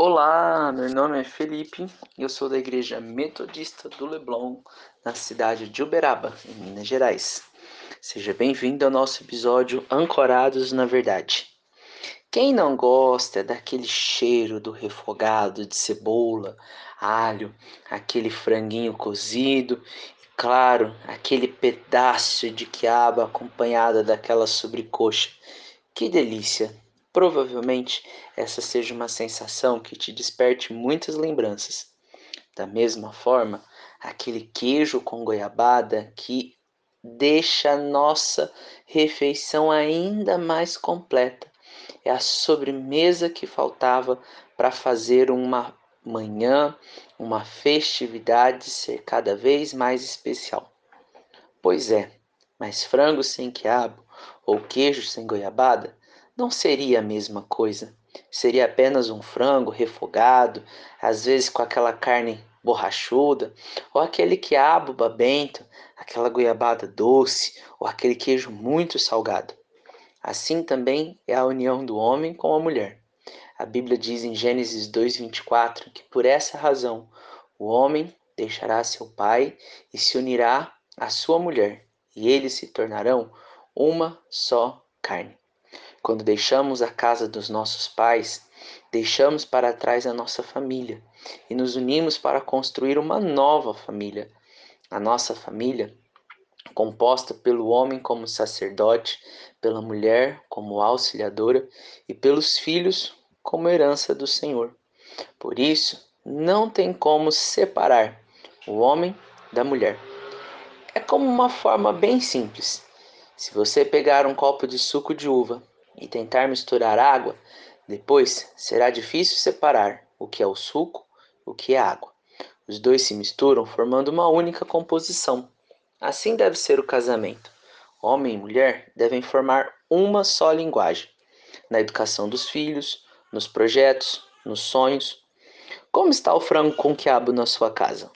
Olá, meu nome é Felipe e eu sou da Igreja Metodista do Leblon, na cidade de Uberaba, em Minas Gerais. Seja bem-vindo ao nosso episódio Ancorados na Verdade. Quem não gosta daquele cheiro do refogado de cebola, alho, aquele franguinho cozido e, claro, aquele pedaço de quiabo acompanhado daquela sobrecoxa? Que delícia! Provavelmente essa seja uma sensação que te desperte muitas lembranças. Da mesma forma, aquele queijo com goiabada que deixa a nossa refeição ainda mais completa. É a sobremesa que faltava para fazer uma manhã, uma festividade ser cada vez mais especial. Pois é, mas frango sem quiabo ou queijo sem goiabada não seria a mesma coisa. Seria apenas um frango refogado, às vezes com aquela carne borrachuda, ou aquele quiabo babento, aquela goiabada doce, ou aquele queijo muito salgado. Assim também é a união do homem com a mulher. A Bíblia diz em Gênesis 2:24 que por essa razão o homem deixará seu pai e se unirá à sua mulher, e eles se tornarão uma só carne. Quando deixamos a casa dos nossos pais, deixamos para trás a nossa família e nos unimos para construir uma nova família. A nossa família, composta pelo homem como sacerdote, pela mulher como auxiliadora e pelos filhos como herança do Senhor. Por isso, não tem como separar o homem da mulher. É como uma forma bem simples. Se você pegar um copo de suco de uva e tentar misturar água, depois será difícil separar o que é o suco o que é água. Os dois se misturam formando uma única composição. Assim deve ser o casamento. Homem e mulher devem formar uma só linguagem. Na educação dos filhos, nos projetos, nos sonhos. Como está o frango com quiabo na sua casa?